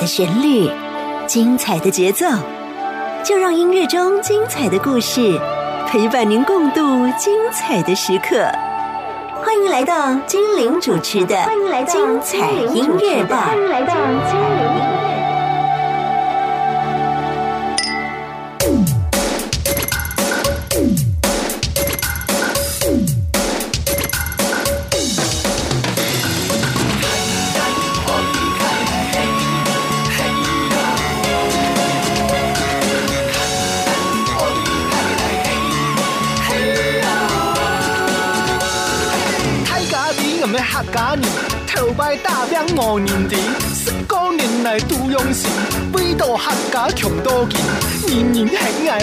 的旋律，精彩的节奏，就让音乐中精彩的故事陪伴您共度精彩的时刻。欢迎来到精灵主持的《精彩音乐吧》。欢迎来到精灵。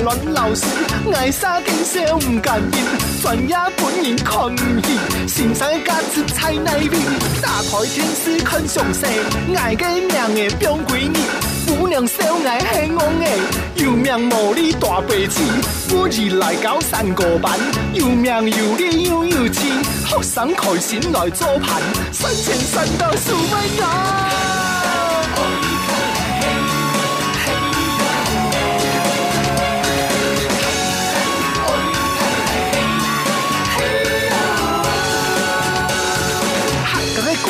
喜爱乱老师，爱啥见笑唔甘心，专业本人看唔起，心上价值菜奈味。打开电视看详细，爱个命的表闺女，姑娘小爱喜憨的，有名无理大白痴。我日来搞三个班，有名有理又有钱，学生开心来做伴，赚钱赚到数万元。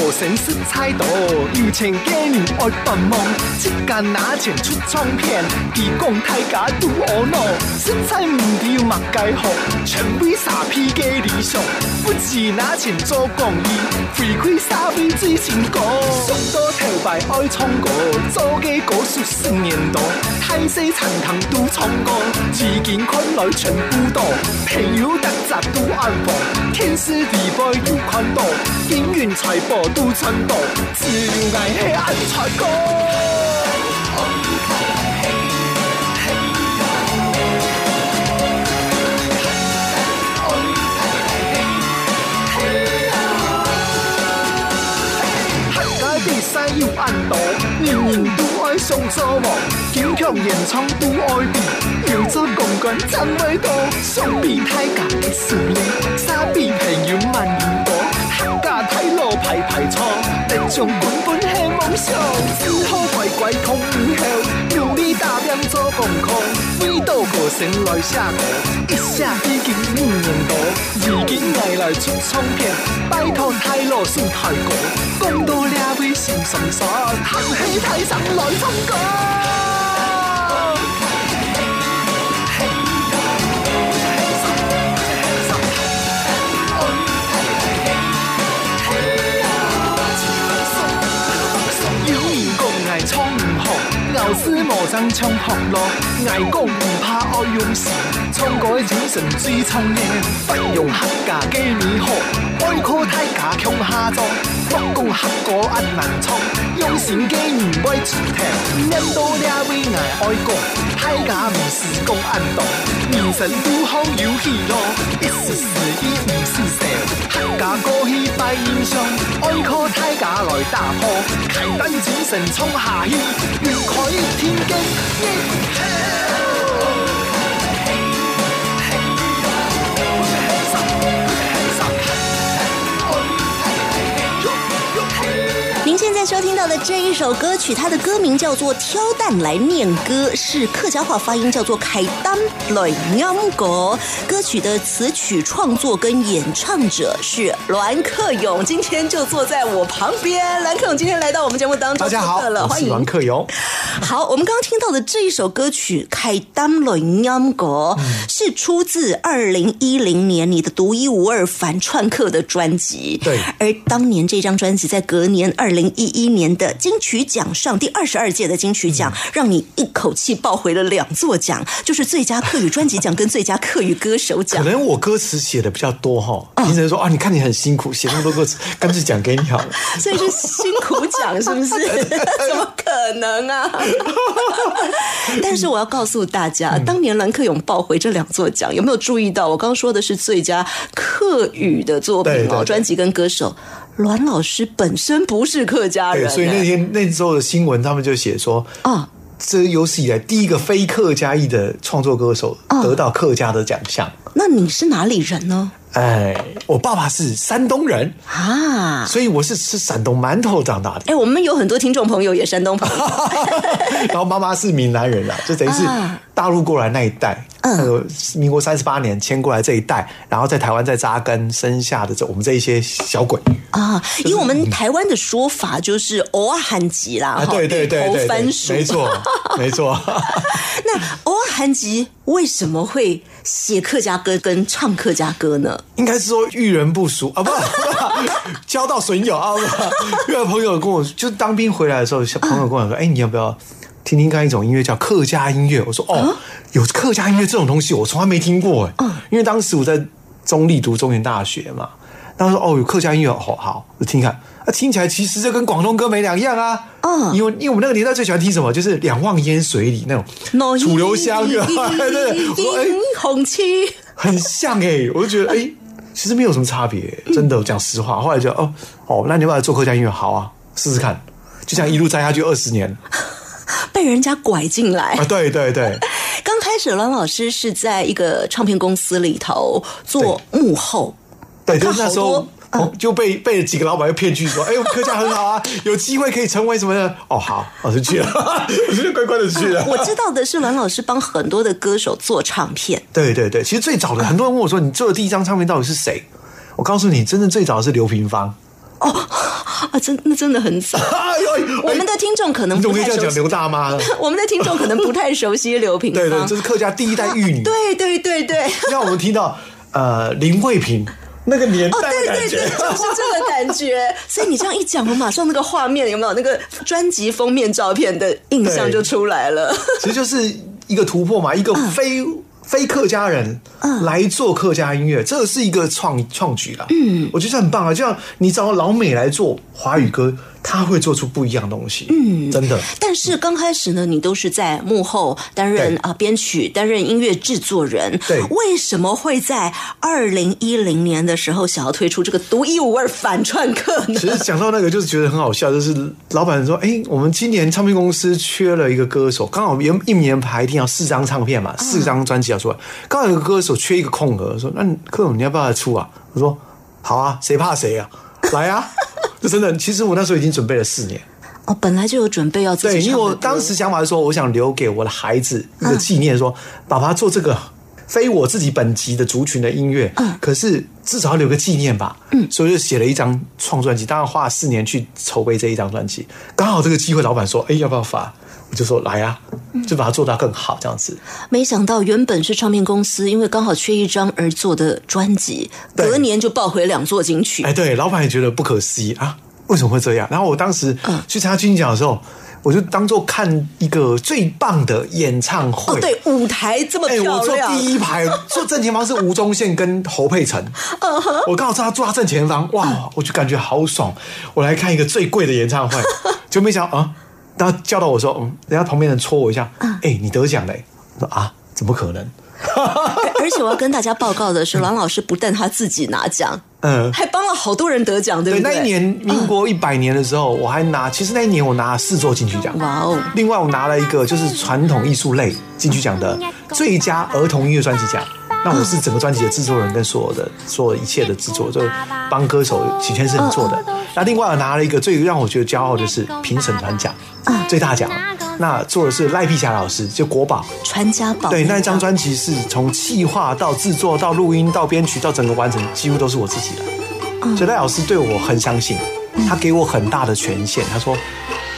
个性色彩多，有钱家人爱帮忙，一间拿钱出唱片，义工大家都恶恼，色彩唔对嘛该好，全为傻批嘅理想，不止拿钱做公益，回馈社会最成功。上到头牌爱唱歌，做嘅歌数十年多，太细残糖都唱歌，资金看来全部多，朋友特杂都安放，天时地利又看到，金运财宝。都寸步，自由爱黑暗才高。要按到，人人都爱上做梦，金曲演唱都爱比，要做公关真未多，相比太假的事业，傻比朋友万年多。家太路排排错，一种根本系梦想，只好乖乖通后，努力打拼做功课，为到歌声来写歌，一写已经五年多，如今来来出唱片，拜托太路算太过，讲到两位心酸酸，喊起台上来唱歌。老师无争唱学乐，危高唔怕爱用时，唱歌精神最创业，不用客家几年好，爱靠太假强下作，我讲客歌按难唱，用心机唔会出听，念到了为爱爱讲，太假唔是讲按动，人生都好有喜乐，一时失意唔是笑，客家歌戏拜英雄，爱靠太假来打破，开灯精神冲下去，要开。天经这一首歌曲，它的歌名叫做《挑担来念歌》，是客家话发音叫做“开担来念歌”。歌曲的词曲创作跟演唱者是栾克勇，今天就坐在我旁边。栾克勇今天来到我们节目当中，大家好，欢迎栾克勇。好，我们刚刚听到的这一首歌曲《开担来念歌》是出自二零一零年你的独一无二反串客的专辑。对，而当年这张专辑在隔年二零。一一年的金曲奖上第二十二届的金曲奖，让你一口气抱回了两座奖，就是最佳客语专辑奖跟最佳客语歌手奖。可能我歌词写的比较多哈，评审说啊，你看你很辛苦，写那么多歌词，干脆奖给你好了。所以是辛苦奖是不是？怎么可能啊？但是我要告诉大家，当年蓝克勇抱回这两座奖，有没有注意到？我刚刚说的是最佳客语的作品哦，专辑跟歌手。栾老师本身不是客家人，所以那天那时候的新闻，他们就写说啊，这有史以来第一个非客家裔的创作歌手得到客家的奖项。那你是哪里人呢？哎，我爸爸是山东人，啊，所以我是吃山东馒头长大的。哎，我们有很多听众朋友也山东朋友，然后妈妈是闽南人啊，就等于是啊。大陆过来那一代，嗯。那个民国三十八年迁过来这一代，然后在台湾再扎根生下的这我们这一些小鬼。啊，因为我们台湾的说法就是偶尔喊吉啦，对对对对对，番薯，没错没错。那偶尔韩吉为什么会写客家歌跟唱客家歌呢？应该是说遇人不淑啊，不，交到损友啊，不，因为朋友跟我就当兵回来的时候，小朋友跟我说，哎、你要不要听听看一种音乐叫客家音乐？我说哦，有客家音乐这种东西，我从来没听过哎，因为当时我在中立读中原大学嘛，当时说哦有客家音乐，哦好，我听听看。啊，听起来其实就跟广东歌没两样啊。嗯因为因为我们那个年代最喜欢听什么，就是两望烟水里那种楚留香，对对红旗，很像哎、我就觉得哎、其实没有什么差别、真的，我讲实话。后来就哦哦，那你要不要来做客家音乐？好啊，试试看。就这样一路栽下去二十年被人家拐进来啊！。对对对，刚开始，栾老师是在一个唱片公司里头做幕后，对，就是那时候。哦就被被几个老板又骗去说，哎，我们客家很好啊，有机会可以成为什么的？哦，好，我就去了，我就乖乖的去了。我知道的是，栾老师帮很多的歌手做唱片。对对对，其实最早的很多人问我说，你做的第一张唱片到底是谁？我告诉你，真正最早的是刘平芳。啊，真那真的很早。我们的听众可能不太熟悉刘大妈？我们的听众可能不太熟悉刘平对对，芳这。是客家第一代玉女。对对对对，让我们听到呃林慧萍那个年哦，代的感觉。对对对，就是这个感觉。所以你这样一讲，我马上那个画面有没有那个专辑封面照片的印象就出来了。其实就是一个突破嘛，一个嗯非、非客家人来做客家音乐，这是一个创创举啦。嗯，我觉得很棒啊。就像你找老美来做华语歌，他会做出不一样的东西。嗯，真的。但是刚开始呢，你都是在幕后担任对啊编曲，担任音乐制作人。对为什么会在二零一零年的时候想要推出这个独一无二反串课呢？其实讲到那个，就是觉得很好笑，就是老板说：“哎、我们今年唱片公司缺了一个歌手，刚好一一年排定要四张唱片嘛，四张专辑要出来，刚好有个歌手缺一个空格，说那你柯总你要不要来出啊？”我说：“好啊，谁怕谁啊，来啊！”就真的，其实我那时候已经准备了四年。哦，本来就有准备要自对，因为我当时想法是说，我想留给我的孩子一个纪念，说爸爸做这个非我自己本级的族群的音乐，嗯可是至少要留个纪念吧。嗯，所以就写了一张创专辑，当然花了四年去筹备这一张专辑。刚好这个机会，老板说：“哎，要不要发？”我就说：“来啊！”就把它做到更好，这样子。没想到原本是唱片公司，因为刚好缺一张而做的专辑，隔年就抱回两座金曲。哎，对，老板也觉得不可思议啊，为什么会这样？然后我当时去参加金曲奖的时候，我就当做看一个最棒的演唱会。哦，对，舞台这么哎、我坐，第一排，坐正前方是吴宗宪跟侯佩岑，我刚好知道他坐他正前方，哇，我就感觉好爽。我来看一个最贵的演唱会，就没想到啊，然后叫到我说，嗯，人家旁边人戳我一下，哎、你得奖嘞！我说啊，怎么可能？而 而且我要跟大家报告的是，栾老师不但他自己拿奖，嗯，还帮了好多人得奖，对对，不对？那一年民国一百年的时候，我还拿，其实那一年我拿了四座金曲奖。哇哦，另外，我拿了一个就是传统艺术类金曲奖的最佳儿童音乐专辑奖。那我是整个专辑的制作人，跟所有的所有一切的制作，就帮歌手许先生做的。那另外我拿了一个最让我觉得骄傲的是评审团奖，最大奖。那做的是赖碧霞老师，就国宝。传家宝对，那一张专辑是从企划到制作到录音到编曲到整个完成，几乎都是我自己的。所以赖老师对我很相信，他给我很大的权限。他说，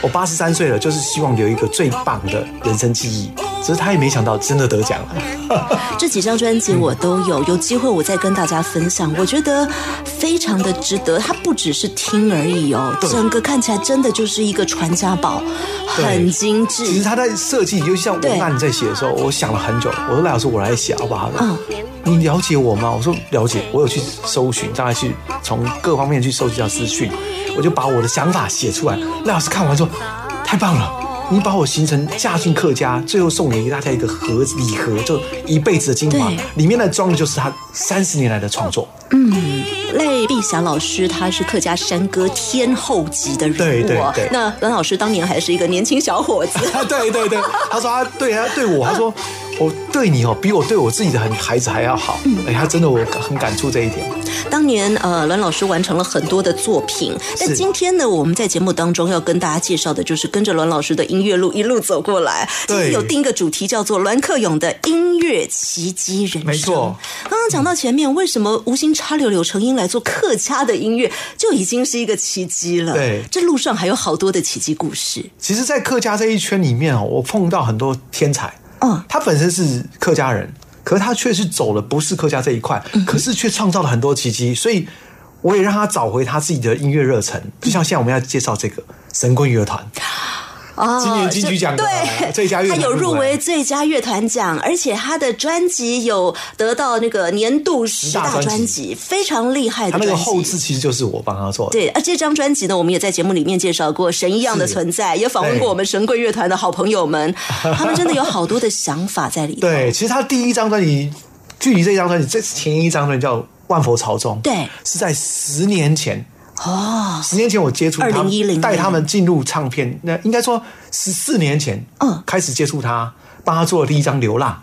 我八十三岁了，就是希望留一个最棒的人生记忆。只是他也没想到真的得奖了。这几张专辑我都有，有机会我再跟大家分享。我觉得非常的值得，它不只是听而已哦，整个看起来真的就是一个传家宝，很精致。其实他在设计，尤其像文案在写的时候，我想了很久。我说赖老师，我来写好不好？嗯你了解我吗？我说了解，我有去搜寻，大概去从各方面去收集到资讯，我就把我的想法写出来。赖老师看完说，太棒了。你把我形成嫁进客家，最后送给大家一个盒子礼盒，就一辈子的精华对，里面的装的就是他三十年来的创作。嗯赖碧霞老师，他是客家山歌天后级的人物哦。对对对那阮老师当年还是一个年轻小伙子，啊，对对对，他说他对他对我，他说我对你哦，比我对我自己的很孩子还要好。哎，他真的我很感触这一点。当年呃，栾老师完成了很多的作品，但是今天呢，我们在节目当中要跟大家介绍的就是跟着栾老师的音乐路一路走过来。今天对有定一个主题叫做栾克勇的音乐奇迹人生。没错。刚刚讲到前面，为什么无心插柳柳成荫来做客家的音乐，就已经是一个奇迹了。对这路上还有好多的奇迹故事。其实，在客家这一圈里面哦，我碰到很多天才。嗯，他本身是客家人，可是他却是走了不是客家这一块，可是却创造了很多奇迹，所以我也让他找回他自己的音乐热忱。就像现在我们要介绍这个神棍乐团，哦今年金曲奖对 最佳乐他有入围最佳乐团奖，而且他的专辑有得到那个年度十大专辑，非常厉害的他那。个后置其实就是我帮他做的。对，而这张专辑呢，我们也在节目里面介绍过《神一样的存在》，也访问过我们神棍乐团的好朋友们，他们真的有好多的想法在里头。对，其实他第一张专辑，距离这张专辑，这前一张专辑叫《万佛朝宗》，对是在十年前。哦，十年前我接触他们，带他们进入唱片，那应该说十四年前，嗯开始接触他，帮他做了第一张《流浪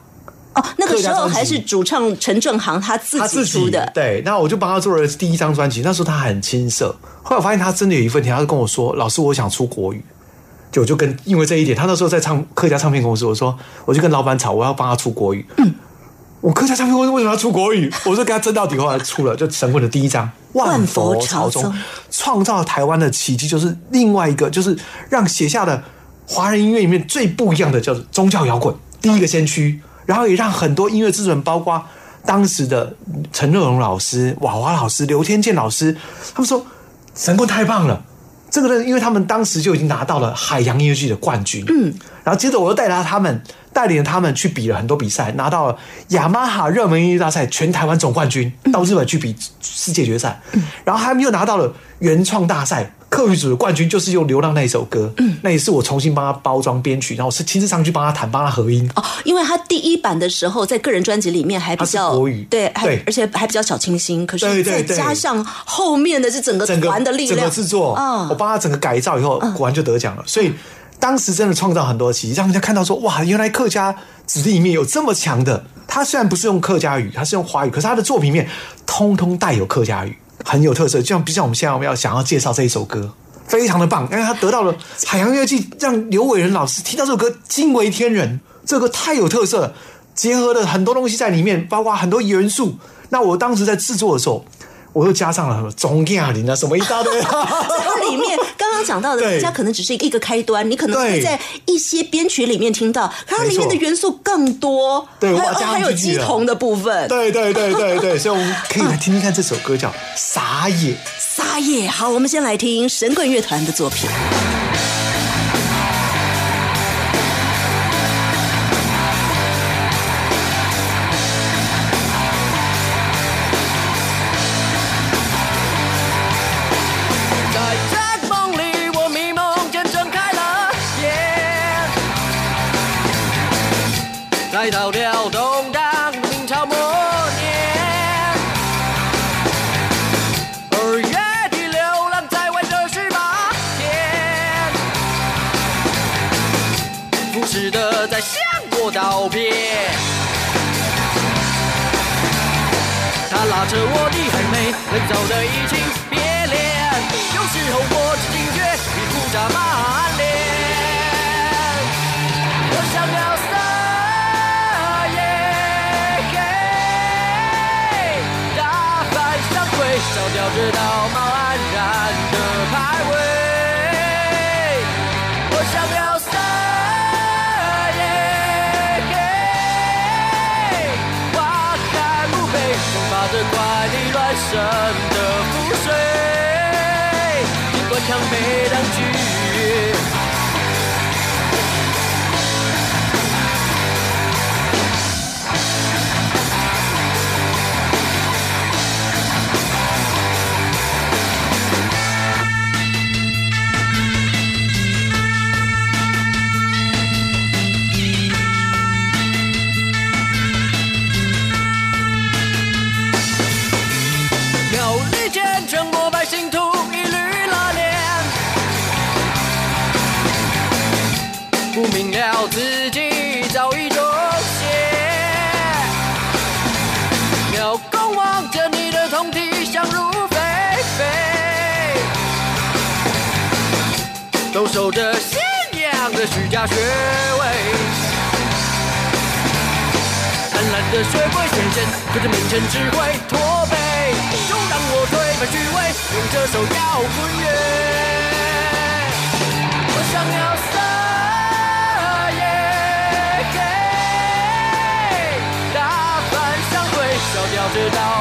哦，那个时候还是主唱陈正航他》，自己他自己出的。对，那我就帮他做了第一张专辑。那时候他很青涩，后来我发现他真的有一份天，他就跟我说：“老师，我想出国语。”就我就跟因为这一点，他那时候在唱客家唱片公司，我说我就跟老板吵，我要帮他出国语。嗯，我客家唱片公司为什么要出国语？我就跟他争到底，后来出了就神棍的第一张《万佛佛朝宗》，创造了台湾的奇迹，就是另外一个，就是让写下的华人音乐里面最不一样的，叫做宗教摇滚第一个先驱，然后也让很多音乐制作人，包括当时的陈乐融老师、娃娃老师、刘天健老师，他们说神棍太棒了。这个呢，因为他们当时就已经拿到了海洋音乐剧的冠军，嗯，然后接着我又带着他们，带领他们去比了很多比赛，拿到了雅马哈热门音乐大赛全台湾总冠军，到日本去比世界决赛，然后他们又拿到了原创大赛客语组的冠军，就是用《流浪》那一首歌，嗯，那也是我重新帮他包装编曲，然后我是亲自上去帮他弹，帮他合音，哦，因为他第一版的时候，在个人专辑里面还比较国语。对，还对。而且还比较小清新。可是再加上后面的这整个团的力量，整个制作，嗯。我帮他整个改造以后，果然就得奖了。所以当时真的创造很多奇迹，让人家看到说，哇，原来客家子弟里面有这么强的。他虽然不是用客家语，他是用华语，可是他的作品里面通通带有客家语，很有特色。就像比如像我们现在我们要想要介绍这一首歌。非常的棒，因为他得到了 海洋乐器，让刘伟仁老师听到这首歌惊为天人。这个太有特色了，结合了很多东西在里面，包括很多元素。那我当时在制作的时候，我又加上了什么中亚林啊，什么一大堆。它里面刚刚讲到的，对大家可能只是一个开端，你可能会对在一些编曲里面听到，可它里面的元素更多，还有对还有进去了鸡同的部分。对对对对对，所以我们可以来听听看这首歌叫《撒野》。撒野，好，我们先来听神棍乐团的作品。来到了动荡的明朝末年，二月的流浪在外的十八天，不时的在向我道别。他拉着我的还没能走的移情别恋，有时候我只惊觉比胡渣满力乱神的覆水，经过蔷薇当局。自己早已中邪。老公望着你的通体想入非非，都守着信仰的虚假穴位。贪婪的学会显现，可是面前只会驼背。就让我推翻虚伪，用这首摇滚乐。我想要知道。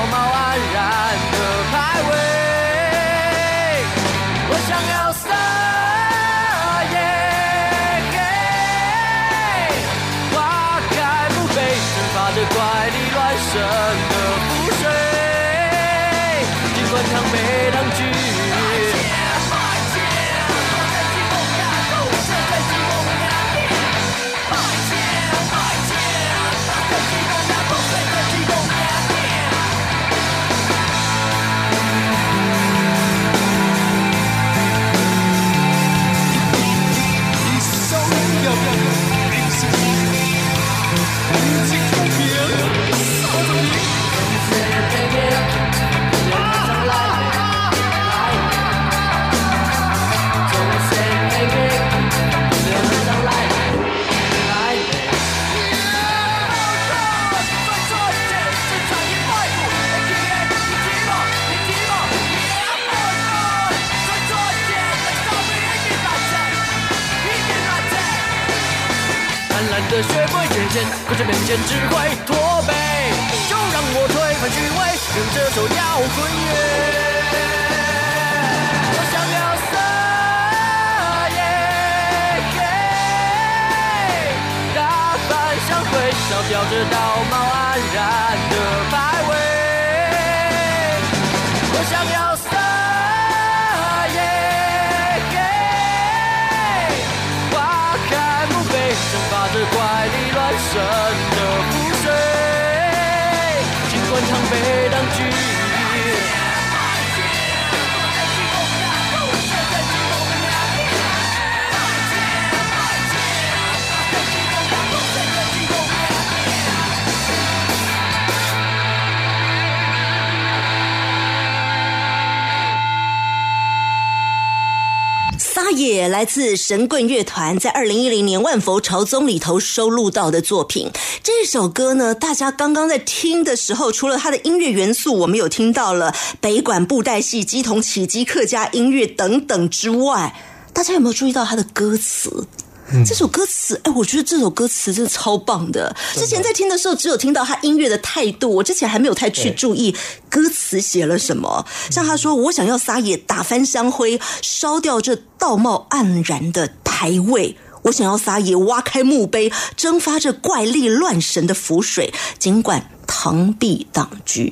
的学会缺陷，可是面前只会驼背。就让我推翻虚伪，用这首摇滚乐。我想要撒野，大帆向会，烧掉这道貌岸然的排撒野来自神棍乐团在二零一零年《万佛朝宗》里头收录到的作品。这首歌呢，大家刚刚在听的时候，除了它的音乐元素，我们有听到了北管布袋戏、鸡同起鸡、客家音乐等等之外，大家有没有注意到它的歌词？这首歌词，哎，我觉得这首歌词真的超棒的。之前在听的时候，只有听到他音乐的态度，我之前还没有太去注意歌词写了什么。像他说：“我想要撒野，打翻香灰，烧掉这道貌岸然的牌位。我想要撒野，挖开墓碑，蒸发这怪力乱神的符水，尽管螳臂挡车。”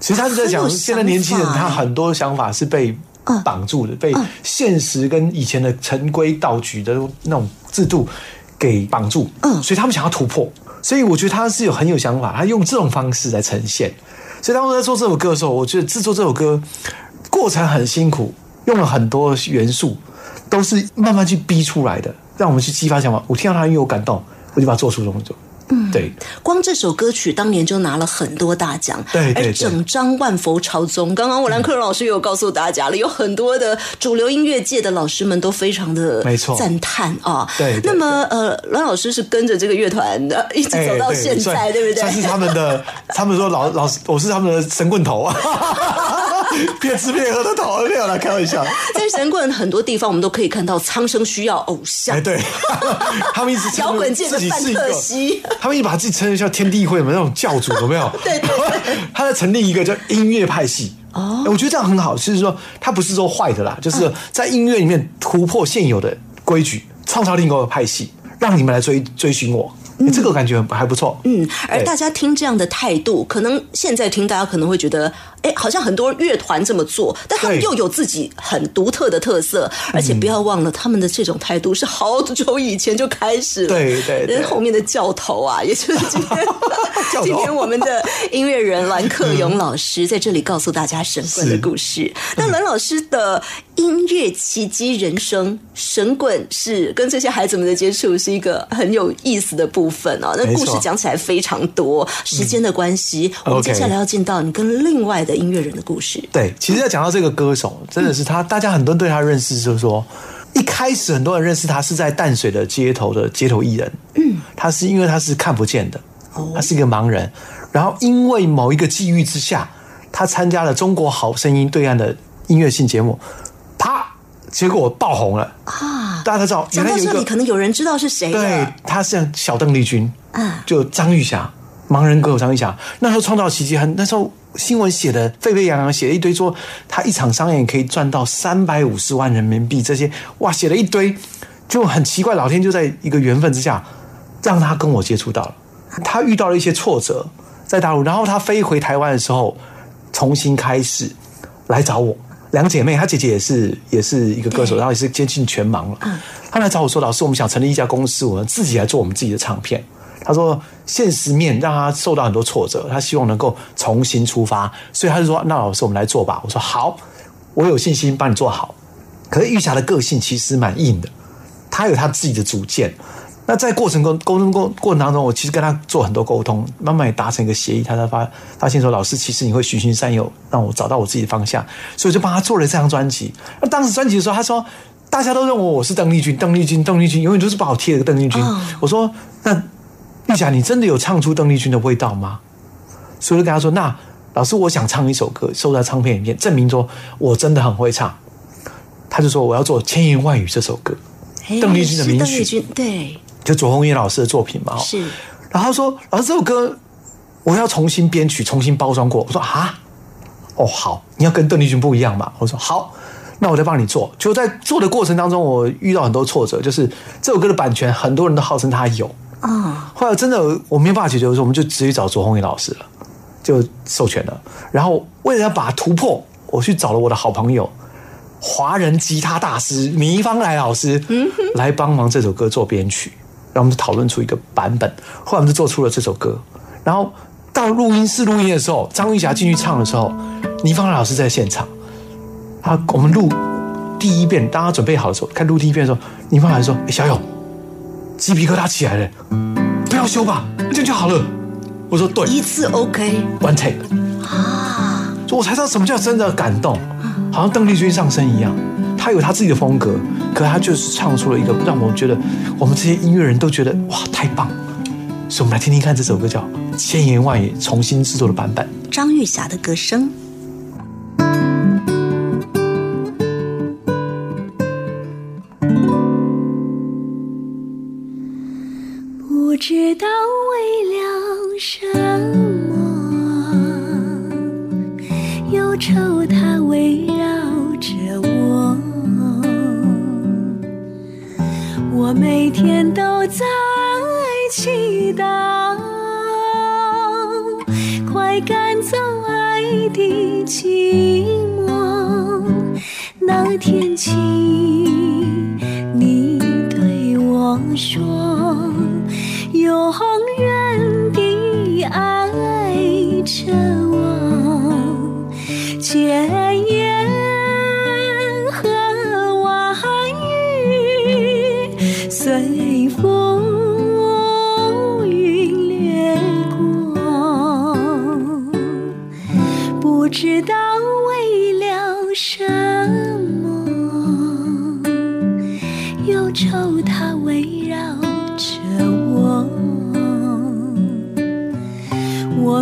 其实他是在讲现在年轻人，他很多想法是被嗯绑住的，被现实跟以前的陈规蹈矩的那种制度给绑住。嗯所以他们想要突破。所以我觉得他是有很有想法，他用这种方式来呈现。所以当时在做这首歌的时候，我觉得制作这首歌过程很辛苦，用了很多元素，都是慢慢去逼出来的，让我们去激发想法。我听到他音乐，我感动，我就把它做出动作。嗯，对，光这首歌曲当年就拿了很多大奖，对对对而整张万佛朝宗，刚刚我兰克荣老师也有告诉大家了，有很多的主流音乐界的老师们都非常的没错赞叹啊。对对那么呃，栾老师是跟着这个乐团的一直走到现在，算对不对？算是他们的，他们说老老师，我是他们的神棍头，骗吃骗喝的头，没有啦，开玩笑。在神棍很多地方，我们都可以看到苍生需要偶像哎，。对，他们一直称 摇滚界的范特西，他们一直把自己称为叫天地会嘛那种教主，有没有？对对对他在成立一个叫音乐派系。哦，我觉得这样很好，就是说他不是说坏的啦，嗯就是在音乐里面突破现有的规矩，创造另外一个派系，让你们来追追寻我。哎这个感觉还不错。嗯，而大家听这样的态度，可能现在听大家可能会觉得，哎，好像很多乐团这么做，但他们又有自己很独特的特色，而且不要忘了，他们的这种态度是好久以前就开始了。对对对。后面的教头啊，也就是今天 今天我们的音乐人栾克勇老师在这里告诉大家神棍的故事。那栾老师的音乐奇迹人生，神棍是跟这些孩子们的接触是一个很有意思的部部分哦。那故事讲起来非常多，时间的关系，我们接下来要进到你跟另外的音乐人的故事。对，其实要讲到这个歌手，真的是他，大家很多人对他认识就是说，一开始很多人认识他是在淡水的街头的街头艺人，嗯，他是因为他是看不见的，他是一个盲人，然后因为某一个际遇之下，他参加了《中国好声音》对岸的音乐性节目，啪，结果爆红了啊！大家都知道，讲到这里，可能有人知道是谁对了。，他是小邓丽君，嗯就张玉霞，盲人歌手张玉霞，那时候创造奇迹，很那时候新闻写的沸沸扬扬，写了一堆说他一场商演可以赚到三百五十万人民币，这些哇写了一堆，就很奇怪，老天就在一个缘分之下，让他跟我接触到了，他遇到了一些挫折在大陆，然后他飞回台湾的时候，重新开始来找我。两姐妹，她姐姐也是也是一个歌手，然后也是接近全盲了。她来找我说：“老师，我们想成立一家公司，我们自己来做我们自己的唱片。”她说：“现实面让她受到很多挫折，她希望能够重新出发，所以她就说：‘那老师，我们来做吧。’我说：‘好，我有信心帮你做好。’可是玉霞的个性其实蛮硬的，她有她自己的主见。那在过程中沟通过过程当中，我其实跟他做很多沟通，慢慢也达成一个协议。他才发发现说，老师其实你会循循善诱，让我找到我自己的方向，所以我就帮他做了这张专辑。那当时专辑的时候，他说大家都认为我是邓丽君，邓丽君，邓丽君，永远都是把我贴了个邓丽君。我说那玉霞，你真的有唱出邓丽君的味道吗？所以我就跟他说，那老师，我想唱一首歌，收在唱片里面，证明说我真的很会唱。他就说我要做《千言万语》这首歌。哎邓丽君的名曲对，就左宏元老师的作品嘛。哦是。然后他说：“老师，这首歌我要重新编曲，重新包装过。”我说：“啊，哦，好，你要跟邓丽君不一样嘛。”我说：“好，那我再帮你做。”就在做的过程当中，我遇到很多挫折，就是这首歌的版权，很多人都号称他有。啊，后来真的我没有办法解决的时候，我们就直接找左宏元老师了，就授权了。然后为了要把它突破，我去找了我的好朋友。华人吉他大师倪芳来老师来帮忙这首歌做编曲，然后我们就讨论出一个版本，后来我们就做出了这首歌。然后到录音室录音的时候，张玉霞进去唱的时候，倪芳老师在现场。他我们录第一遍，当他准备好的时候，看录第一遍的时候，倪芳来说：“哎，小勇，鸡皮疙瘩起来了，不要修吧，这样就好了。”我说：“对，一次 OK one take 啊，我才知道什么叫真的感动，好像邓丽君上身一样，她有她自己的风格，可他就是唱出了一个让我觉得我们这些音乐人都觉得哇太棒，所以我们来听听看这首歌叫《千言万语》重新制作的版本。张玉霞的歌声。不知道天起，你对我说，永远地爱着。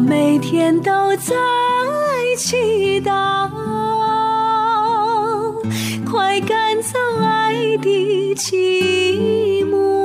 每天都在祈祷，快赶走爱的寂寞。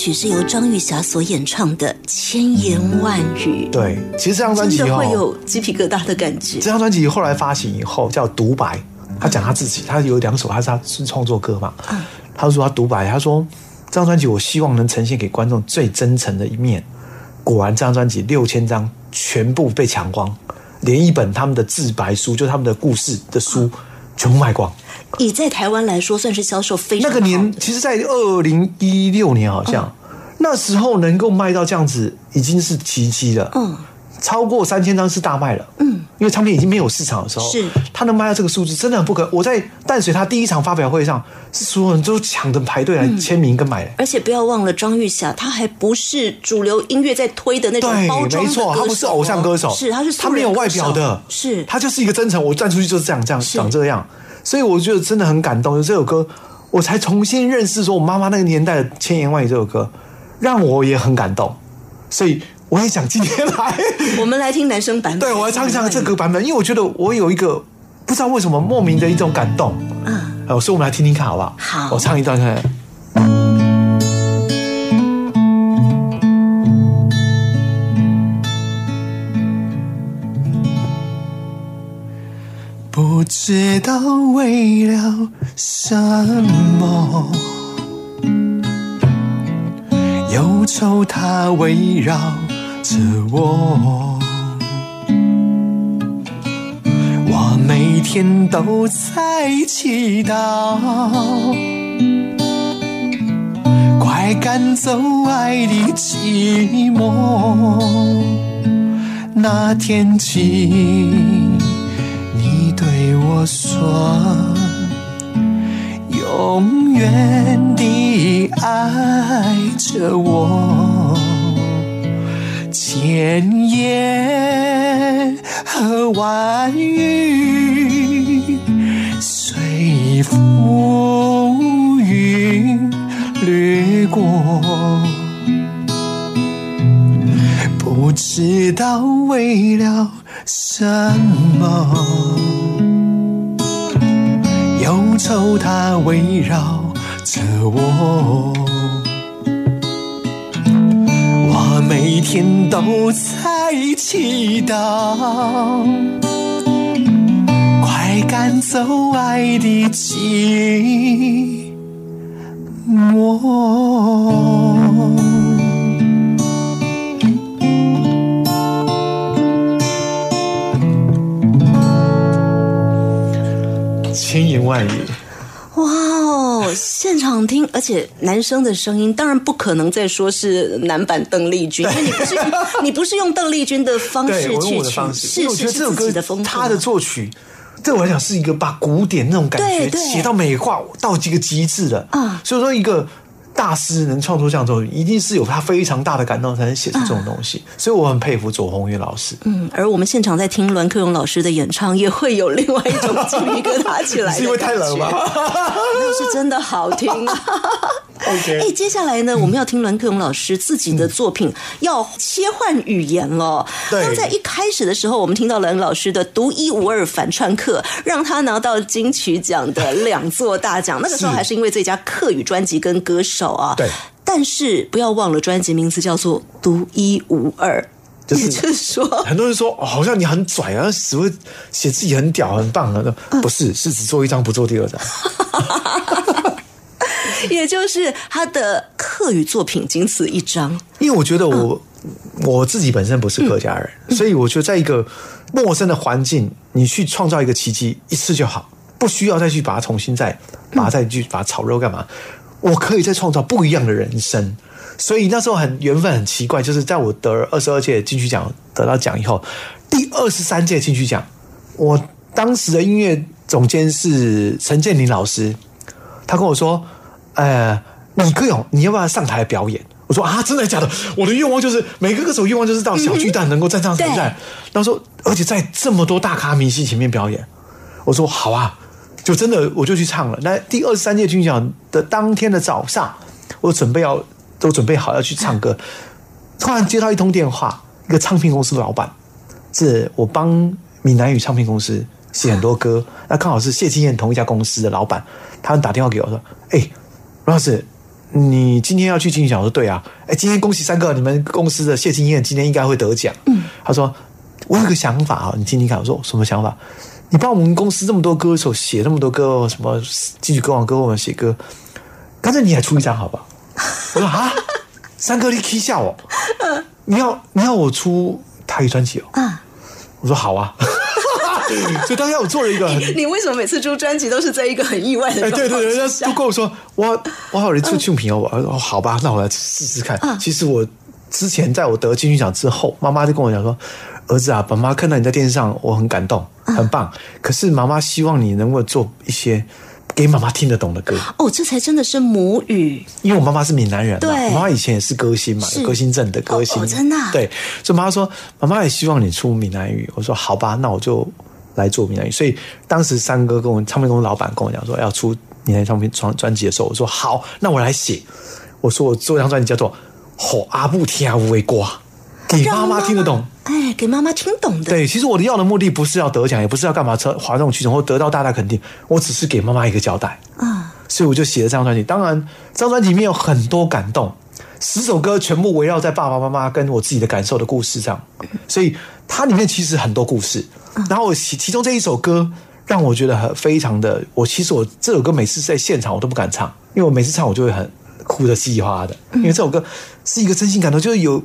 曲是由张玉霞所演唱的《千言万语》，对，其实这张专真辑哦，的会有鸡皮疙瘩的感觉这。张专辑后来发行以后叫《独白》，他讲他自己，他有两首，他是他是创作歌嘛。他说他独白，他说这张专辑我希望能呈现给观众最真诚的一面。果然，这张专辑六千张全部被抢光，连一本他们的自白书，就是他们的故事的书，全部卖光。以在台湾来说，算是销售非常那个年其实，在二零一六年好像、那时候能够卖到这样子，已经是奇迹了。嗯，超过三千张是大卖了。嗯，因为唱片已经没有市场的时候，是。他能卖到这个数字，真的很不可。我在淡水他第一场发表会上，是所有人都抢着排队来签名跟买。的。而且不要忘了张玉霞，她还不是主流音乐在推的那种对，包装的没错，他不是偶像歌手，是他是素他没有外表的，是。他就是一个真诚。我站出去就是这样，这样长这样，所以我觉得真的很感动。有这首歌，我才重新认识说我妈妈那个年代的《千言万语》这首歌，让我也很感动。所以我也想今天来，我们来听男生版本，对我来唱一唱这个版本，因为我觉得我有一个不知道为什么莫名的一种感动。嗯，好，所以我们来听听看好不好？好我唱一段看看。不知道为了什么，忧愁它围绕着我。我每天都在祈祷，快赶走爱的寂寞。那天起，对我说，永远地爱着我。千言和万语随风云掠过，不知道为了什么，愁它围绕着我。我每天都在祈祷，快赶走爱的寂寞。千言万语，哇哦！现场听，而且男生的声音当然不可能再说是男版邓丽君，因为你不是你不是用邓丽君的方式去我的方式，因为我觉是是是得这首歌自己的风格，他的作曲。对我来讲是一个把古典那种感觉写到美化到这个极致的啊所以说一个大师能创作这样作品，一定是有他非常大的感动才能写出这种东西，所以我很佩服左宏元老师。嗯，而我们现场在听栾克勇老师的演唱，也会有另外一种鸡皮疙瘩起来。是因为太冷吗那 是真的好听啊！？OK，哎，接下来呢，我们要听栾克勇老师自己的作品，要切换语言了。对那在一开始的时候，我们听到栾老师的独一无二反串课，让他拿到金曲奖的两座大奖。那个时候还是因为最佳客语专辑跟歌手啊。对。但是不要忘了，专辑名字叫做《独一无二》。就是也就是说，很多人说，哦，好像你很拽啊，只会写自己很屌很棒啊，嗯不是，是只做一张不做第二张。也就是他的客语作品仅此一张。因为我觉得我、我自己本身不是客家人，所以我觉得在一个陌生的环境，你去创造一个奇迹一次就好，不需要再去把它重新再把它再去把它炒肉干嘛？我可以再创造不一样的人生。所以那时候很缘分很奇怪，就是在我得二十二届金曲奖得到奖以后，第二十三届金曲奖，我当时的音乐总监是陈建林老师，他跟我说：“呃，李克勇，你要不要上台表演？”我说：“啊，真的假的？我的愿望就是每个歌手愿望就是到小巨蛋能够站上台。然后说，而且在这么多大咖明星前面表演。我说好啊，就真的我就去唱了。那第二十三届金曲奖的当天的早上，我准备要都准备好要去唱歌，突然接到一通电话，一个唱片公司的老板，是我帮闽南语唱片公司写很多歌，那刚好是谢金燕同一家公司的老板，他们打电话给我说：“哎、罗老师，你今天要去金曲奖？”我说：“对啊。”哎，今天恭喜三个，你们公司的谢金燕今天应该会得奖。嗯，他说：“我有个想法啊，你听听看。”我说：“什么想法？”你帮我们公司这么多歌手写那么多歌，什么金曲歌王歌我们写歌，干脆你也出一张好不好？我说啊，三哥你 K 笑我，你要你要我出台语专辑哦？啊，我说好啊，所以当下我做了一个很 你为什么每次出专辑都是在一个很意外的哎，状况对对对，人家都跟我说，我我好人出唱片哦，我说哦好吧，那我来试试看。其实我之前在我得金曲奖之后，妈妈就跟我讲说，儿子啊，爸妈看到你在电视上，我很感动，很棒。可是妈妈希望你能够做一些给妈妈听得懂的歌，哦，这才真的是母语。因为我妈妈是闽南人嘛，对。我妈妈以前也是歌星嘛，有歌星证的歌星，哦哦真的啊。对，所以妈妈说，妈妈也希望你出闽南语。我说好吧，那我就来做闽南语。所以当时三哥跟我唱片公司老板跟我讲说要出闽南语唱片专专辑的时候，我说好，那我来写。我说我做一张专辑叫做《吼阿布听无为瓜》，给妈妈听得懂。哎，给妈妈听懂的。对，其实我的要的目的不是要得奖，也不是要干嘛车哗众取宠或得到大家肯定，我只是给妈妈一个交代。啊，所以我就写了这张专辑。当然，这张专辑里面有很多感动，十首歌全部围绕在爸爸妈妈跟我自己的感受的故事上，所以它里面其实很多故事。然后我其其中这一首歌让我觉得很非常的，我其实我这首歌每次在现场我都不敢唱，因为我每次唱我就会很哭的稀里哗啦的，因为这首歌是一个真心感动，就是有。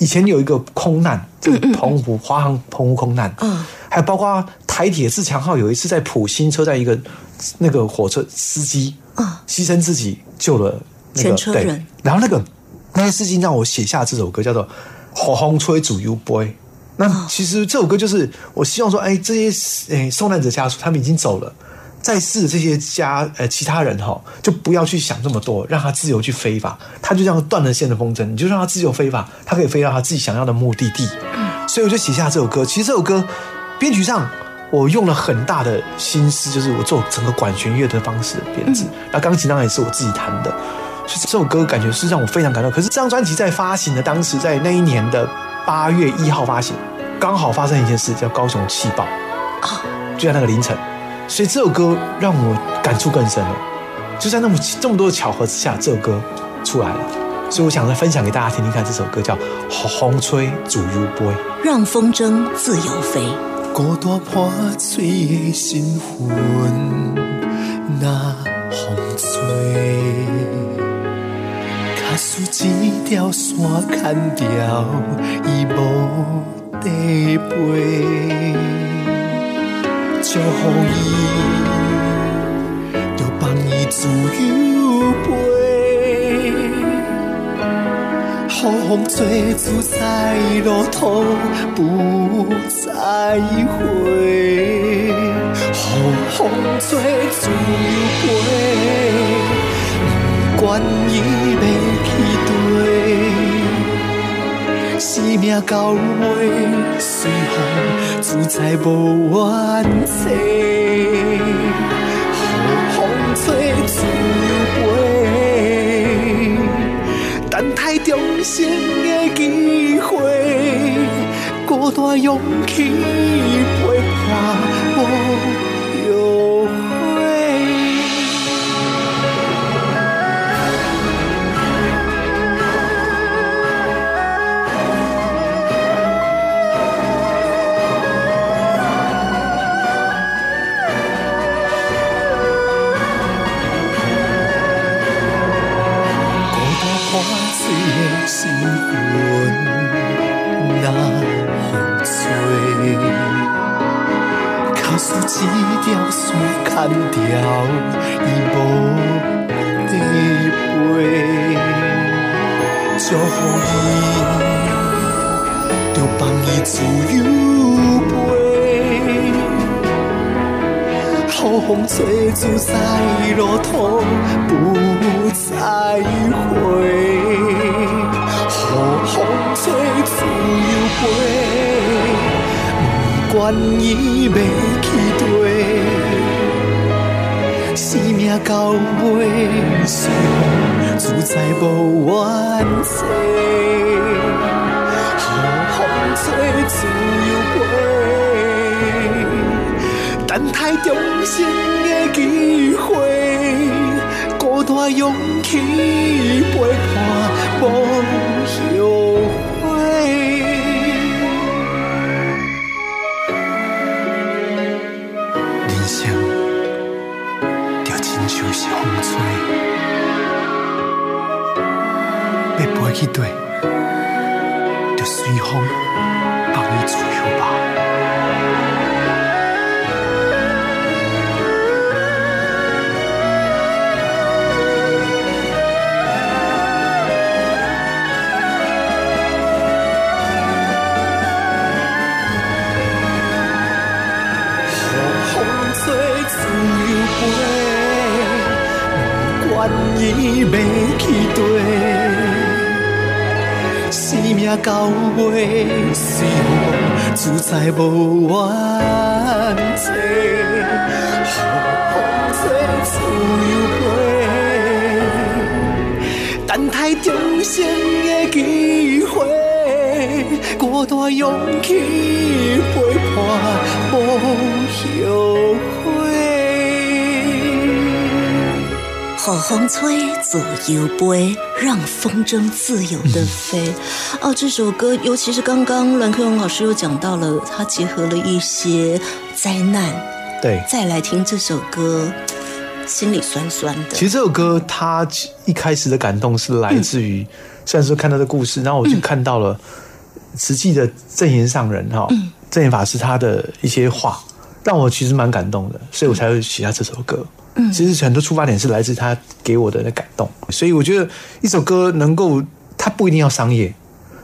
以前有一个空难，就是澎湖华航澎湖空难，嗯，还有包括台铁自强号有一次在普新车站一个那个火车司机，嗯。牺牲自己救了那个全车人。对，然后那个那些事情让我写下这首歌，叫做《火风吹主 U boy》。那哦其实这首歌就是我希望说，哎，这些哎受难者家属他们已经走了，在世的这些家呃其他人哈，就不要去想这么多，让他自由去飞吧。他就这样断了线的风筝，你就让他自由飞吧，他可以飞到他自己想要的目的地。所以我就写下这首歌。其实这首歌编曲上我用了很大的心思，就是我做整个管弦乐的方式的编制，那钢琴当然也是我自己弹的。所以这首歌感觉是让我非常感动。可是这张专辑在发行的当时，在那一年的八月一号发行，刚好发生一件事，叫高雄气爆，就在那个凌晨。所以这首歌让我感触更深了。就在那么这么多的巧合之下，这首歌出来了。所以我想再分享给大家听听看，这首歌叫《风吹自由飞》。让风筝自由飞。孤单破碎的心魂，条线牵掉，伊无地陪，祝福伊，就放伊自由飞。好风吹自在路途不再回，好风吹自由飞，不管伊要命到尾随风自在无怨嗟，好风吹自由飞。等待重生的机会，孤单勇气陪伴我卡输一条线牵条，伊无地陪，祝福伊，就放伊自由飞。好风吹，自在路途不再回。好风吹，自由飞，不管伊要去命到尾，随风自在无怨嗟。好风吹，自由飞。等待重生的机会，孤单勇气陪看无后去对，就随风到尾，随风自在无怨嗟。风吹自由飞，等待重生的机会，孤单勇气陪伴无后悔。好风吹，自由飞，让风筝自由的飞。哦，这首歌，尤其是刚刚栾克荣老师又讲到了，他结合了一些灾难，对，再来听这首歌，心里酸酸的。其实这首歌它一开始的感动是来自于，虽然说看到的故事，然后我就看到了实际的正言上人哈，正言法师他的一些话，让我其实蛮感动的，所以我才会写下这首歌。嗯，其实很多出发点是来自他给我的那感动，所以我觉得一首歌能够，它不一定要商业，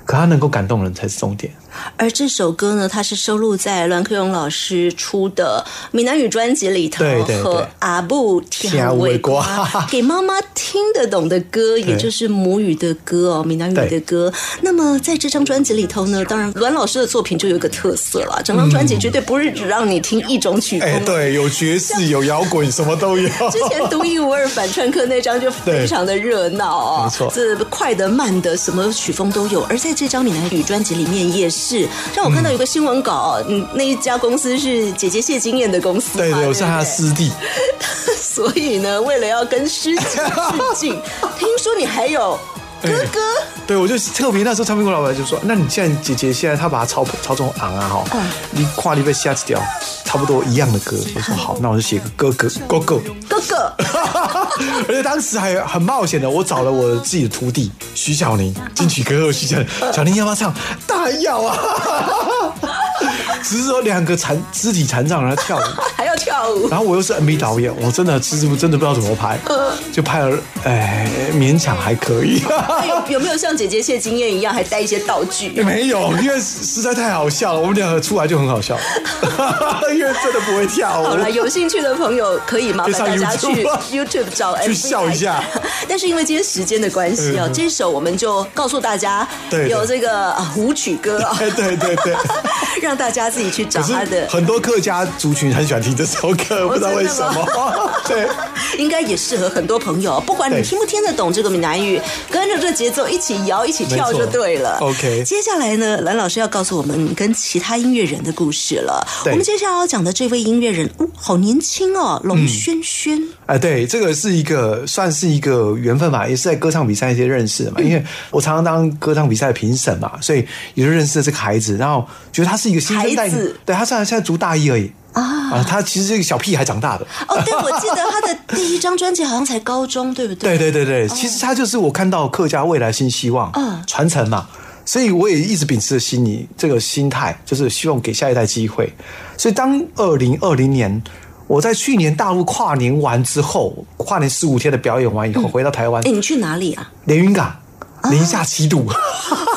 可它能够感动人才是重点。而这首歌呢，它是收录在栾克荣老师出的闽南语专辑里头，对对对和阿布天为瓜 给妈妈听得懂的歌，也就是母语的歌哦，闽南语的歌。那么在这张专辑里头呢，当然栾老师的作品就有一个特色了，整张专辑绝对不是只让你听一种曲风。哎，对，有爵士，有摇滚，什么都有。之前独一无二反串客那张就 非常的热闹哦，没错这快的慢的什么曲风都有。而在这张闽南语专辑里面也是，让我看到有个新闻稿，嗯，那一家公司是姐姐谢金燕的公司，对对，我是她的师弟。所以呢，为了要跟师姐致敬，听说你还有哥哥。对，我就特别那时候唱片公司老板就说：“那你现在姐姐现在她把它操操纵昂啊哈，嗯你跨你被下几条差不多一样的歌。”我说好，那我就写个哥哥哥哥。哥哥，而且当时还很冒险的，我找了我自己的徒弟徐小宁，金曲歌后徐小宁，小宁要不要唱？当然要啊！只是说两个残肢体残障，然后跳舞。还要跳舞。然后我又是 MV 导演，我真的其实真的不知道怎么拍，就拍了，哎，勉强还可以。有有没有像姐姐谢金燕一样，还带一些道具？没有，因为实在太好笑了，我们两个出来就很好笑，因为真的不会跳舞。好了，有兴趣的朋友可以麻烦大家去 YouTube 找 MV 去笑一下。但是因为今天时间的关系哦，嗯这首我们就告诉大家对对有这个啊舞曲歌哦，哎，对对对。让大家自己去找他的，很多客家族群很喜欢听这首歌，不知道为什么。对，应该也适合很多朋友。不管你对听不听得懂这个闽南语，跟着这节奏一起摇、一起跳就对了。OK 接下来呢，蓝老师要告诉我们跟其他音乐人的故事了。我们接下来要讲的这位音乐人，哦，好年轻哦，龙轩轩。哎，对，这个是一个算是一个缘分吧，也是在歌唱比赛一些认识的嘛。因为我常常当歌唱比赛的评审嘛，所以也就认识了这个孩子，然后觉得他是一个新生代对他现在现在读大一而已，啊，他其实是一个小屁孩长大的。哦，对，我记得他的第一张专辑好像才高中，对不对？对对对对，其实他就是我看到客家未来新希望，嗯传承嘛，所以我也一直秉持着心理这个心态，就是希望给下一代机会。所以当二零二零年我在去年大陆跨年完之后，跨年十五天的表演完以后，回到台湾哎，，你去哪里啊？连云港零下七度，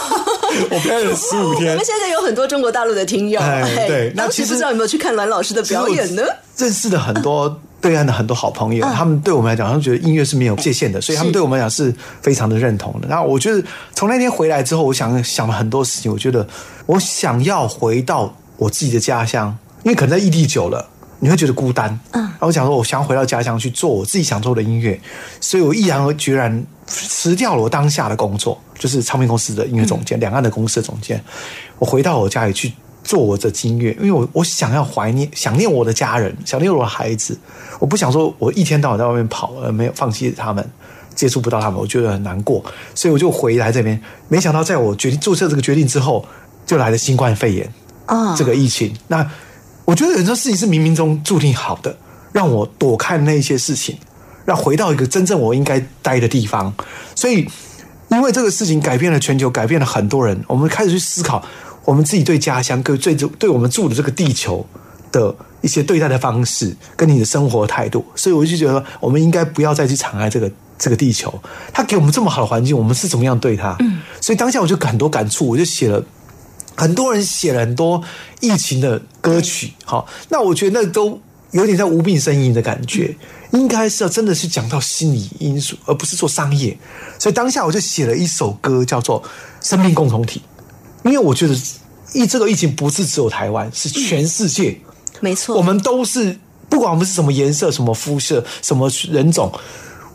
我表演了十五天我们。现在有很多中国大陆的听友，对那其实不知道有没有去看栾老师的表演呢？认识的很多对岸的很多好朋友，他们对我们来讲，他们觉得音乐是没有界限的，所以他们对我们来讲是非常的认同的。然后我觉得从那天回来之后，我想想了很多事情，我觉得我想要回到我自己的家乡，因为可能在异地久了。你会觉得孤单，嗯，然后我想说，我想要回到家乡去做我自己想做的音乐，所以我毅然而决然辞掉了我当下的工作，就是唱片公司的音乐总监，两岸的公司的总监，我回到我家里去做我的音乐，因为我我想要怀念、想念我的家人，想念我的孩子，我不想说我一天到晚在外面跑，而没有放弃他们，接触不到他们，我觉得很难过，所以我就回来这边。没想到在我决定注册这个决定之后，就来了新冠肺炎啊这个疫情。那我觉得有很多事情是冥冥中注定好的，让我躲开那一些事情，让回到一个真正我应该待的地方。所以，因为这个事情改变了全球，改变了很多人，我们开始去思考我们自己对家乡、对最对我们住的这个地球的一些对待的方式，跟你的生活态度。所以，我就觉得我们应该不要再去残害这个。这个地球，它给我们这么好的环境，我们是怎么样对它？嗯，所以当下我就很多感触，我就写了很多人写了很多疫情的歌曲，好，那我觉得那都有点像无病呻吟的感觉，应该是要真的是讲到心理因素，而不是做商业。所以当下我就写了一首歌，叫做《生命共同体》，因为我觉得疫这个疫情不是只有台湾，是全世界，没错，我们都是不管我们是什么颜色、什么肤色、什么人种，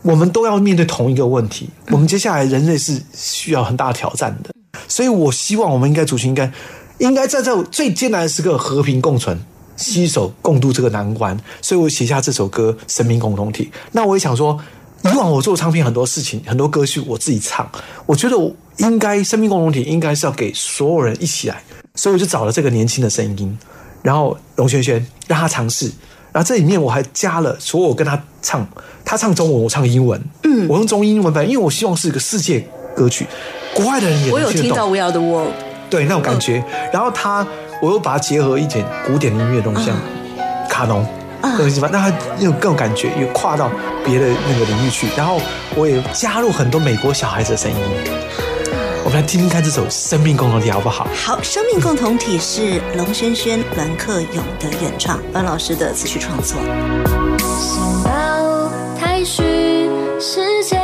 我们都要面对同一个问题。我们接下来人类是需要很大的挑战的，所以我希望我们应该族群应该应该在这最艰难的时刻和平共存。携手共度这个难关，所以我写下这首歌《生命共同体》。那我也想说，以往我做唱片很多事情，很多歌曲我自己唱，我觉得我应该生命共同体应该是要给所有人一起来，所以我就找了这个年轻的声音，然后龙轩轩让他尝试，然后这里面我还加了所有跟他唱，他唱中文，我唱英文，嗯，我用中英文版，因为我希望是一个世界歌曲，国外的人也我有能听得懂。听到《We Are the World》，对那种感觉。然后他，我又把它结合一点古典音乐的东西，像卡农。东西吧，让他有更有感觉，又跨到别的那个领域去。然后我也加入很多美国小孩子的声音，我们来听听看这首《生命共同体》好不好？好，生命共同体是龙轩轩、栾克勇的原创，栾老师的词曲创作。心抱太虚，世界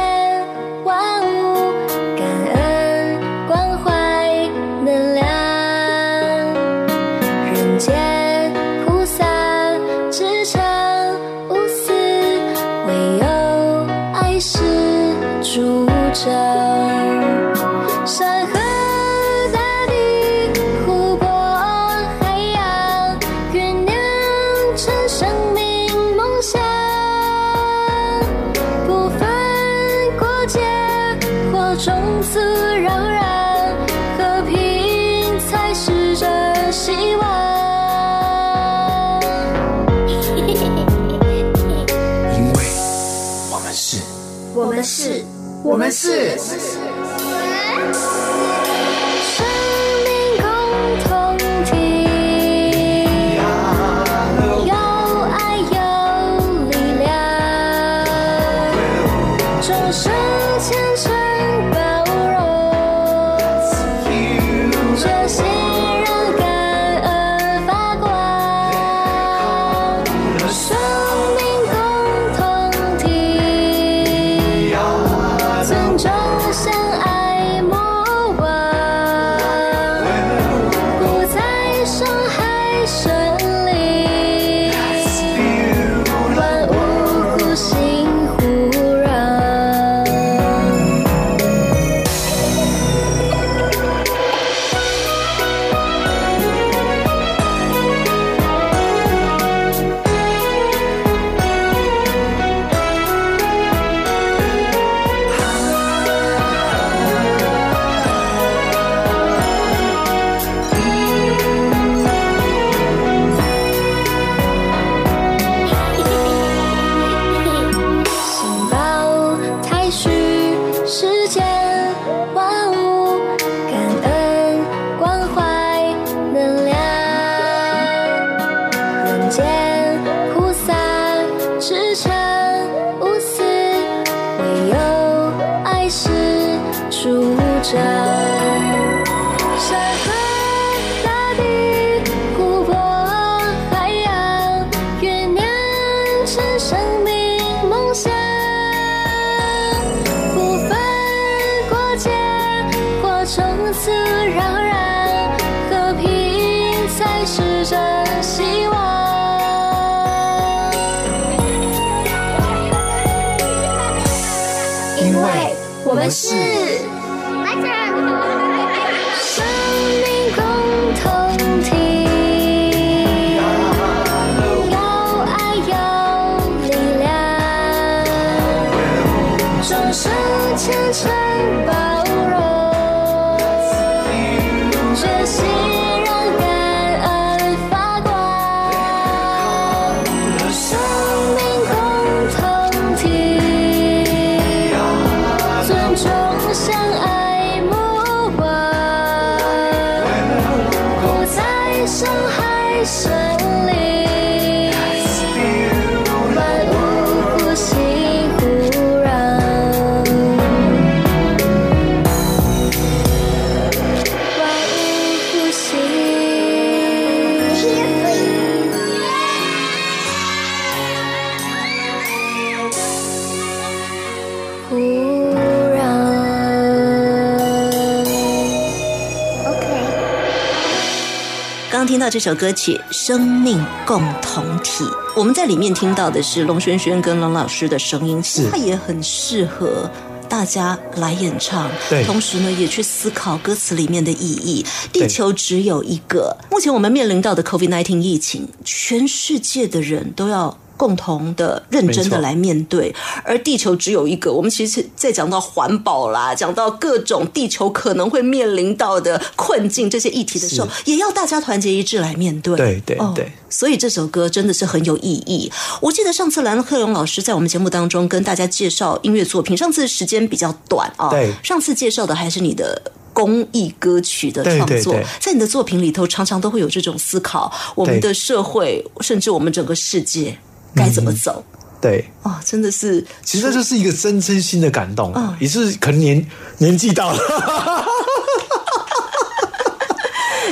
们是刚听到这首歌曲《生命共同体》，我们在里面听到的是龙轩轩跟龙老师的声音，其实是它也很适合。大家来演唱，对同时呢，也去思考歌词里面的意义。地球只有一个，目前我们面临到的 COVID-19 疫情，全世界的人都要共同的、认真的来面对，而地球只有一个。我们其实，在讲到环保啦，讲到各种地球可能会面临到的困境这些议题的时候，也要大家团结一致来面对。对对哦对所以这首歌真的是很有意义。我记得上次兰克勇老师在我们节目当中跟大家介绍音乐作品，上次时间比较短啊。对上次介绍的还是你的。公益歌曲的创作，对对对在你的作品里头，常常都会有这种思考：我们的社会，甚至我们整个世界该怎么走？对，哦，真的是，其实这就是一个真真心的感动也是可能年年纪到了，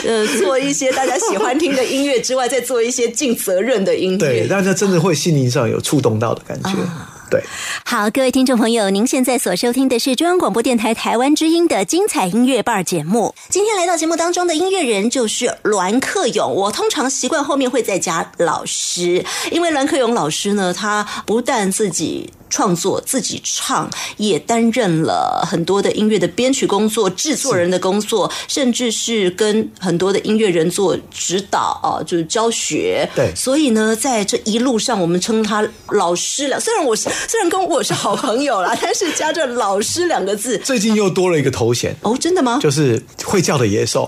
呃，做一些大家喜欢听的音乐之外，再做一些尽责任的音乐。对，乐。大家真的会心灵上有触动到的感觉，啊对。好，各位听众朋友，您现在所收听的是中央广播电台台湾之音的精彩音乐伴节目。今天来到节目当中的音乐人就是栾克勇。我通常习惯后面会再加老师，因为栾克勇老师呢，他不但自己创作、自己唱，也担任了很多的音乐的编曲工作、制作人的工作，甚至是跟很多的音乐人做指导啊，就是教学。对所以呢，在这一路上，我们称他老师了。虽然我是虽然跟我是好朋友啦，但是加着“老师”两个字，最近又多了一个头衔，哦，真的吗？就是会叫的野兽，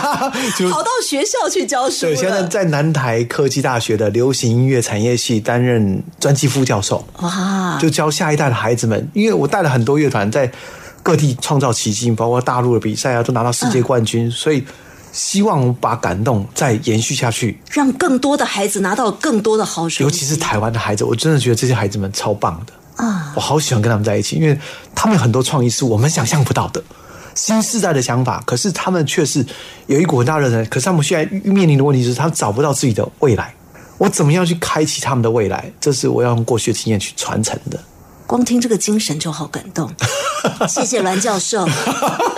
就跑到学校去教书了。对，现在在南台科技大学的流行音乐产业系担任专辑副教授，哇，就教下一代的孩子们。因为我带了很多乐团在各地创造奇迹，包括大陆的比赛啊，都拿到世界冠军，所以希望把感动再延续下去。让更多的孩子拿到更多的好成绩，尤其是台湾的孩子，我真的觉得这些孩子们超棒的啊！我好喜欢跟他们在一起，因为他们有很多创意是我们想象不到的。新时代的想法，可是他们却是有一股很大的人，可是他们现在面临的问题是，他们找不到自己的未来。我怎么样去开启他们的未来？这是我要用过去的经验去传承的。光听这个精神就好感动。谢谢栾教授。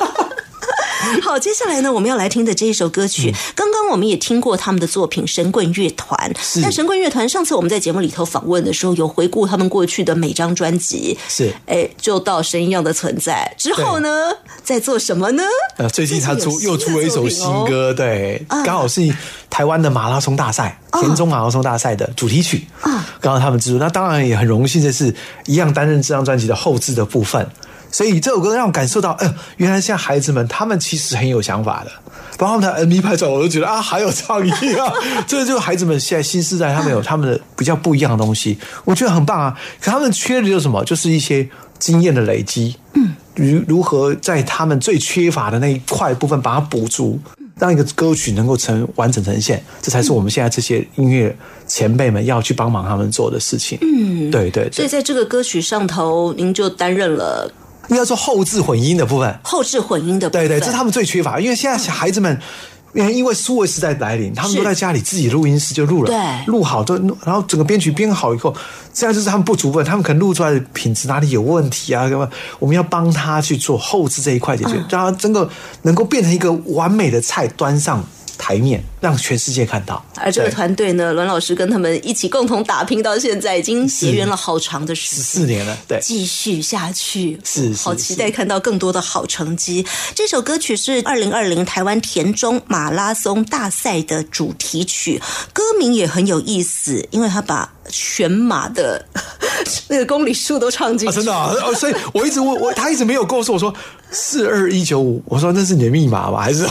好，接下来呢，我们要来听的这一首歌曲，刚刚我们也听过他们的作品《神棍乐团》。是。那神棍乐团上次我们在节目里头访问的时候，有回顾他们过去的每张专辑，是。哎，就到神一样的存在。之后呢，在做什么呢？呃，最近他出又出了一首新歌，对，啊。刚好是台湾的马拉松大赛，田中马拉松大赛的主题曲。啊，刚好他们制作，那当然也很荣幸的是，一样担任这张专辑的后置的部分。所以这首歌让我感受到，呃，原来现在孩子们他们其实很有想法的，包括他们的 MV 拍照，我都觉得啊，好有创意啊！这就是孩子们现在新时代，他们有他们的比较不一样的东西，我觉得很棒啊。可他们缺的就是什么？就是一些经验的累积，嗯，如如何在他们最缺乏的那一块部分把它补足，让一个歌曲能够成完整呈现，这才是我们现在这些音乐前辈们要去帮忙他们做的事情。嗯，对对对，所以在这个歌曲上头，您就担任了应该说后置混音的部分，后置混音的部分。对对，这是他们最缺乏，因为现在小孩子们。因为因为数位时代来临，他们都在家里自己录音室就录了，对录好都，然后整个编曲编好以后，这样就是他们不足分，他们可能录出来的品质哪里有问题啊？干嘛？我们要帮他去做后置这一块解决，嗯让他整个能够变成一个完美的菜端上台面，让全世界看到。而这个团队呢，栾老师跟他们一起共同打拼到现在，已经结缘了好长的时十间。四年了，对，继续下去，是是好期待看到更多的好成绩。这首歌曲是二零二零台湾田中马拉松大赛的主题曲，歌名也很有意思，因为他把全马的 那个公里数都唱进啊，去。真的、所以我一直问我，他一直没有告诉我说四二一九五，我说那是你的密码吧？还是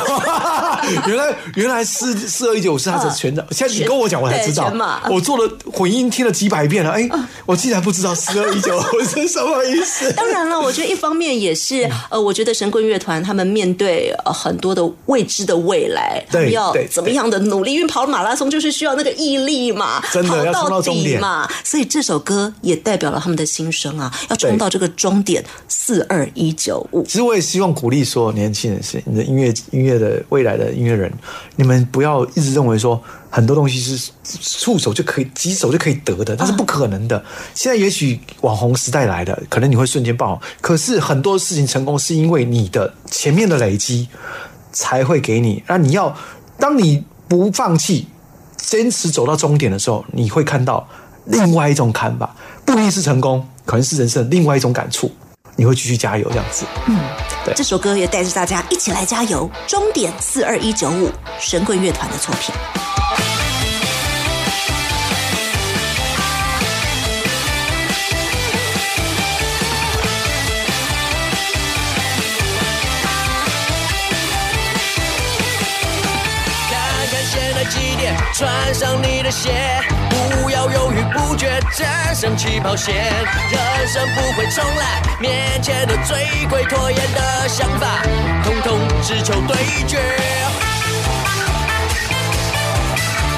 原来原来四四二一九五是他的全的？现在你跟我讲，我才知道。我做了混音听了几百遍了，哎，我竟然不知道四二一九五 是什么意思。当然了，我觉得一方面也是，呃，我觉得神棍乐团他们面对呃很多的未知的未来，对对怎么样的努力？因为跑马拉松就是需要那个毅力嘛，跑真的要冲到终底点嘛。所以这首歌也代表了他们的心声啊，要冲到这个终点四二一九五。其实我也希望鼓励所有年轻人，是你的音乐音乐的未来的音乐人，你们不要一直认为说很多东西是触手就可以、几手就可以得的，那是不可能的。现在也许网红时代来了，可能你会瞬间爆红，可是很多事情成功是因为你的前面的累积才会给你。那你要当你不放弃、坚持走到终点的时候，你会看到另外一种看法，不一定是成功，可能是人生的另外一种感触。你会继续加油，这样子。嗯对这首歌也带着大家一起来加油，终点四二一九五，神棍乐团的作品。看看现在几点，穿上你的鞋，不要犹豫不决，战胜起跑线。人生不会重来，面前的最贵拖延的想法，统统只求对决。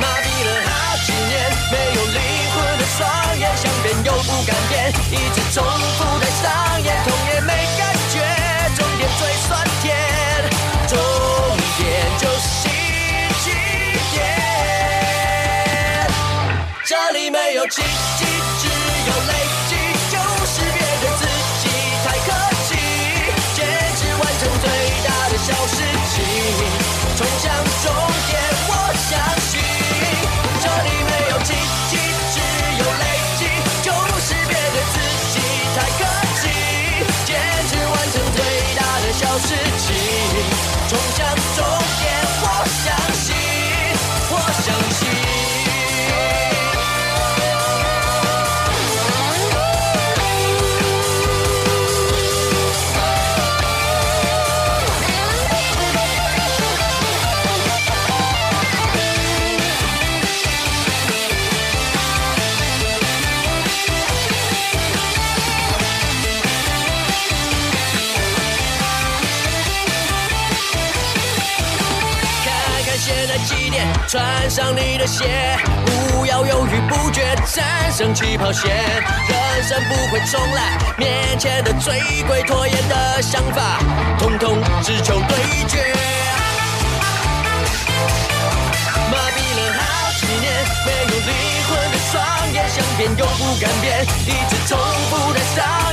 麻痹了好几年，没有灵魂的双眼，想变又不敢变，一直重复在上演，痛也没感觉，终点最酸奇迹，只有泪上你的鞋，不要犹豫不决，战胜起跑线。人生不会重来，面前的最贵拖延的想法，统统只求对决。麻痹了好几年，没有灵魂的双眼，想变又不敢变，一直重复的上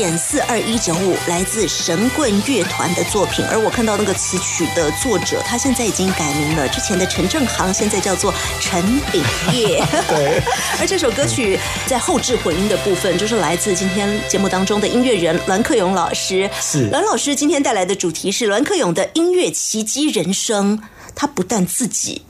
点四二一九五，来自神棍乐团的作品。而我看到那个词曲的作者，他现在已经改名了，之前的陈正航现在叫做陈炳业。对，而这首歌曲在后置混音的部分，就是来自今天节目当中的音乐人栾克勇老师。是栾老师今天带来的主题是栾克勇的音乐奇迹人生。他不但自己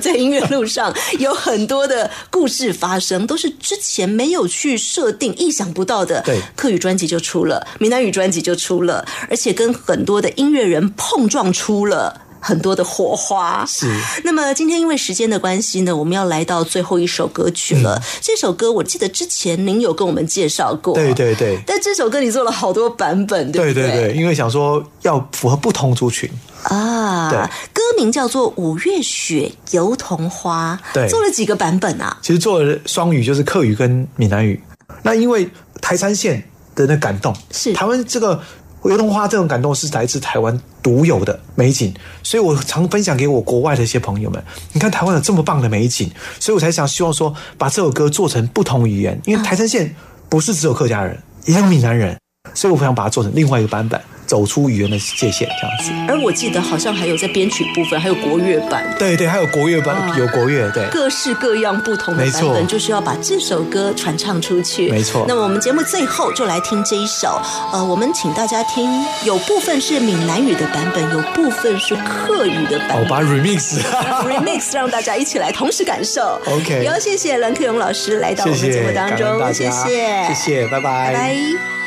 在音乐路上有很多的故事发生，都是之前没有去设定、意想不到的。对客语专辑就出了，闽南语专辑就出了，而且跟很多的音乐人碰撞出了。很多的火花。是。那么今天因为时间的关系呢，我们要来到最后一首歌曲了。嗯。这首歌我记得之前您有跟我们介绍过，对对对。但这首歌你做了好多版本，对不对？对对对，因为想说要符合不同族群，啊，对。歌名叫做《五月雪油桐花》，对。做了几个版本啊？其实做了双语，就是客语跟闽南语。那因为台山县的那感动，是。台湾这个油桐花这种感动是来自台湾独有的美景，所以我常分享给我国外的一些朋友们。你看台湾有这么棒的美景，所以我才想希望说把这首歌做成不同语言，因为台山县不是只有客家人，也有闽南人，所以我想把它做成另外一个版本，走出语言的界限，这样子。而我记得好像还有在编曲部分，还有国乐版。对对，还有国乐版，啊有国乐，对。各式各样不同的版本，就是要把这首歌传唱出去。没错那么我们节目最后就来听这一首，呃，我们请大家听，有部分是闽南语的版本，有部分是客语的版哦，本。把它 remix，remix 让大家一起来同时感受。OK 也要谢谢蓝克勇老师来到我谢们节目当中，谢谢，谢谢，拜拜拜。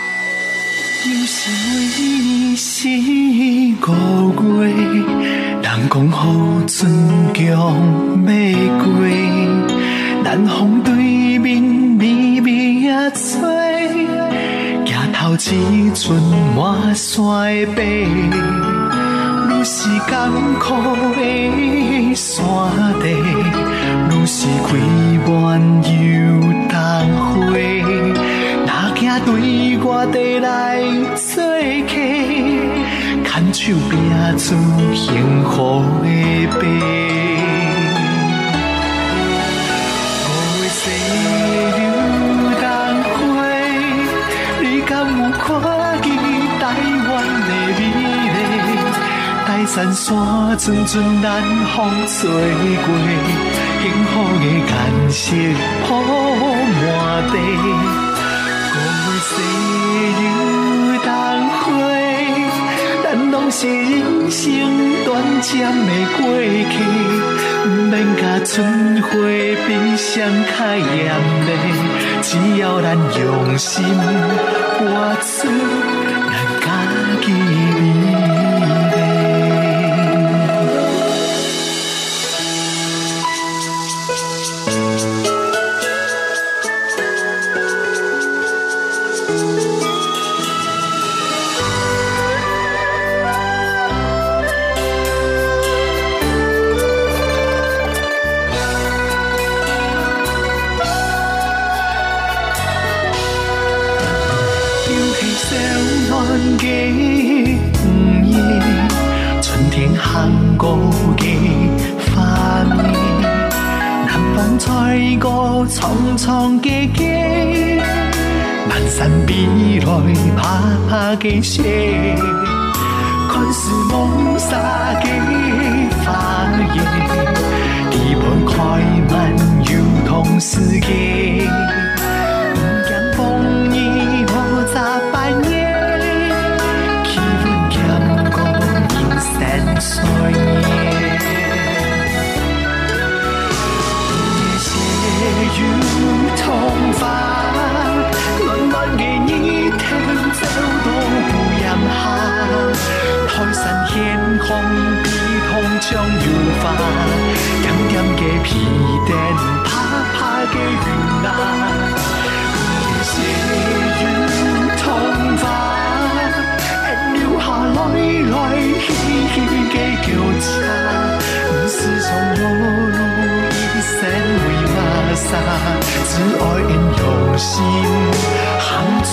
有时为是五月，人讲好春江要过，南风对面微微啊吹，举头一阵满山背。愈是艰苦的山地，愈是开满又当花。若惊对我地来做客，牵手拼出幸福的背。五月西又当花，你敢有看见台湾的美丽？台山山阵阵南风吹过，幸福的颜色铺满地。是人生短暂的过去，毋免甲春花比谁较严厉，只要咱用心活出苍苍嘅街，漫山碧来爬爬嘅雪，看似梦洒的花叶，地盘开满油桐世界。台山天空比铜像油花，点点的皮电，啪啪嘅云啊。夜雨桐花，沿流下來來去去嘅腳叉，唔是從路路一生為馬沙，只愛人用心行出